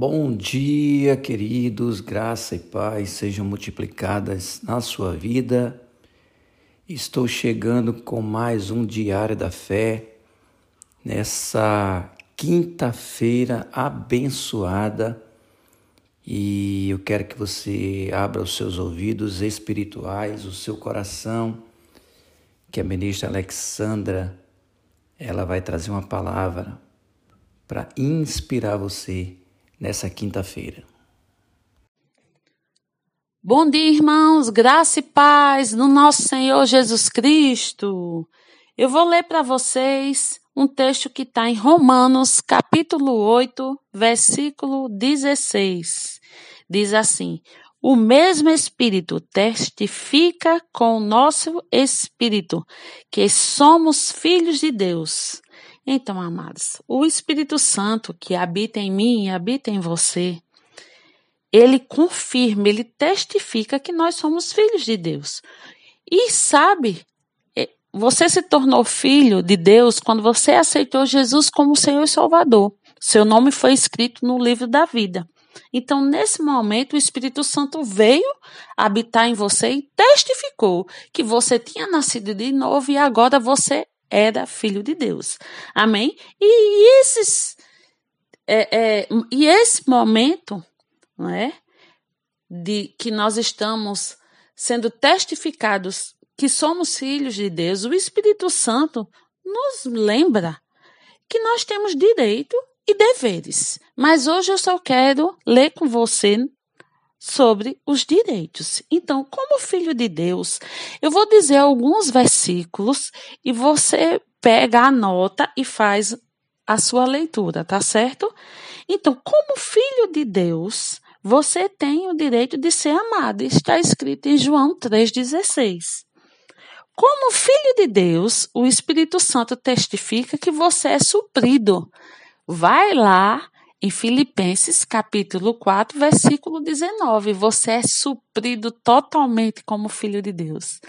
Bom dia, queridos, graça e paz sejam multiplicadas na sua vida. Estou chegando com mais um Diário da Fé nessa quinta-feira abençoada e eu quero que você abra os seus ouvidos espirituais, o seu coração, que a ministra Alexandra ela vai trazer uma palavra para inspirar você nessa quinta-feira. Bom dia, irmãos, graça e paz no nosso Senhor Jesus Cristo. Eu vou ler para vocês um texto que está em Romanos, capítulo 8, versículo 16. Diz assim: O mesmo Espírito testifica com o nosso Espírito que somos filhos de Deus. Então, amados, o Espírito Santo que habita em mim e habita em você, ele confirma, ele testifica que nós somos filhos de Deus. E sabe, é, você se tornou filho de Deus quando você aceitou Jesus como Senhor e Salvador. Seu nome foi escrito no livro da vida. Então, nesse momento, o Espírito Santo veio habitar em você e testificou que você tinha nascido de novo e agora você era filho de Deus. Amém? E esses é, é, e esse momento, não é, de que nós estamos sendo testificados que somos filhos de Deus, o Espírito Santo nos lembra que nós temos direito e deveres. Mas hoje eu só quero ler com você sobre os direitos. Então, como filho de Deus, eu vou dizer alguns versículos e você pega a nota e faz a sua leitura, tá certo? Então, como filho de Deus, você tem o direito de ser amado. Está escrito em João 3,16. Como filho de Deus, o Espírito Santo testifica que você é suprido. Vai lá em Filipenses capítulo 4, versículo 19, você é suprido totalmente como filho de Deus.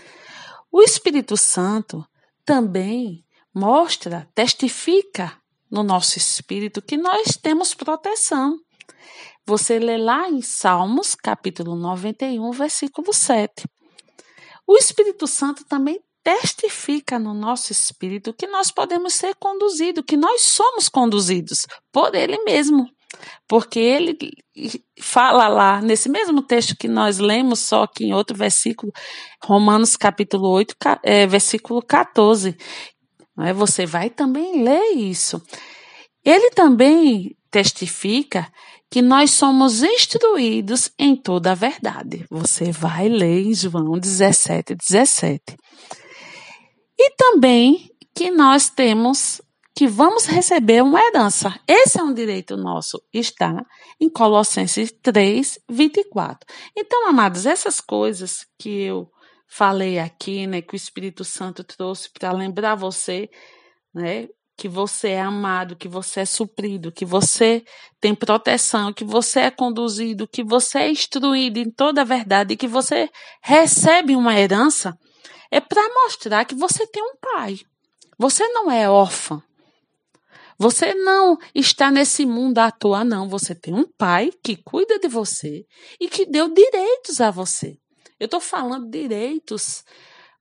O Espírito Santo também mostra, testifica no nosso espírito que nós temos proteção. Você lê lá em Salmos, capítulo 91, versículo 7. O Espírito Santo também testifica no nosso espírito que nós podemos ser conduzidos, que nós somos conduzidos por Ele mesmo. Porque ele fala lá, nesse mesmo texto que nós lemos, só que em outro versículo, Romanos capítulo 8, é, versículo 14. É? Você vai também ler isso. Ele também testifica que nós somos instruídos em toda a verdade. Você vai ler em João 17, 17. E também que nós temos que vamos receber uma herança. Esse é um direito nosso, está em Colossenses 3, 24. Então, amados, essas coisas que eu falei aqui, né, que o Espírito Santo trouxe para lembrar você, né, que você é amado, que você é suprido, que você tem proteção, que você é conduzido, que você é instruído em toda a verdade e que você recebe uma herança é para mostrar que você tem um pai. Você não é órfã. Você não está nesse mundo à toa, não. Você tem um pai que cuida de você e que deu direitos a você. Eu estou falando direitos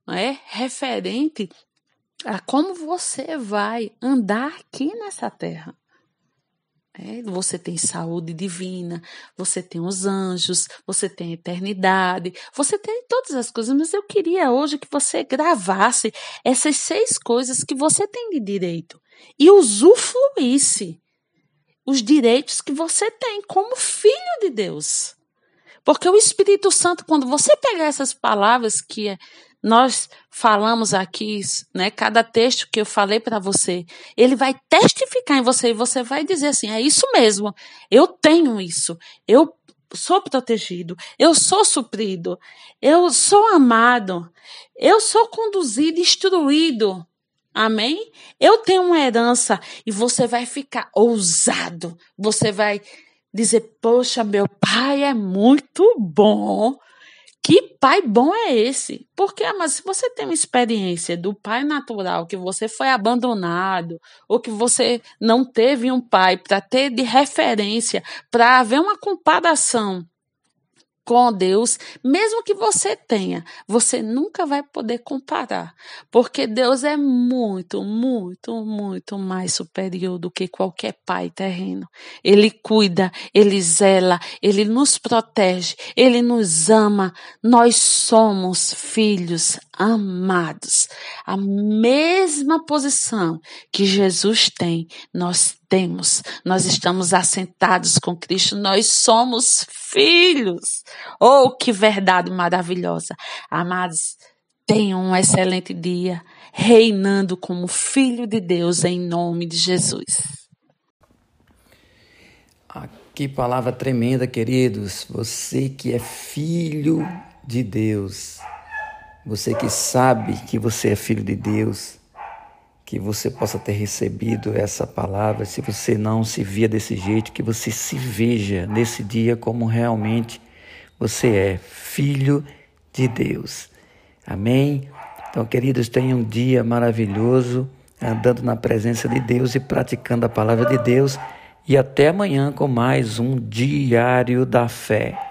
é, referente a como você vai andar aqui nessa terra. É, você tem saúde divina, você tem os anjos, você tem a eternidade, você tem todas as coisas, mas eu queria hoje que você gravasse essas seis coisas que você tem de direito e usufruísse os direitos que você tem como filho de Deus. Porque o Espírito Santo, quando você pegar essas palavras que é nós falamos aqui, né, cada texto que eu falei para você, ele vai testificar em você e você vai dizer assim: é isso mesmo, eu tenho isso, eu sou protegido, eu sou suprido, eu sou amado, eu sou conduzido, instruído. Amém? Eu tenho uma herança e você vai ficar ousado. Você vai dizer: Poxa, meu pai é muito bom Que pai bom é esse? Porque, mas se você tem uma experiência do pai natural, que você foi abandonado, ou que você não teve um pai para ter de referência, para haver uma comparação com Deus, mesmo que você tenha, você nunca vai poder comparar, porque Deus é muito, muito, muito mais superior do que qualquer pai terreno. Ele cuida, ele zela, ele nos protege, ele nos ama. Nós somos filhos amados. A mesma posição que Jesus tem, nós temos. Nós estamos assentados com Cristo, nós somos filhos. Oh, que verdade maravilhosa. Amados, tenham um excelente dia, reinando como filho de Deus em nome de Jesus. Ah, que palavra tremenda, queridos. Você que é filho de Deus, você que sabe que você é filho de Deus, que você possa ter recebido essa palavra. Se você não se via desse jeito, que você se veja nesse dia como realmente você é filho de Deus. Amém? Então, queridos, tenham um dia maravilhoso, andando na presença de Deus e praticando a palavra de Deus. E até amanhã com mais um Diário da Fé.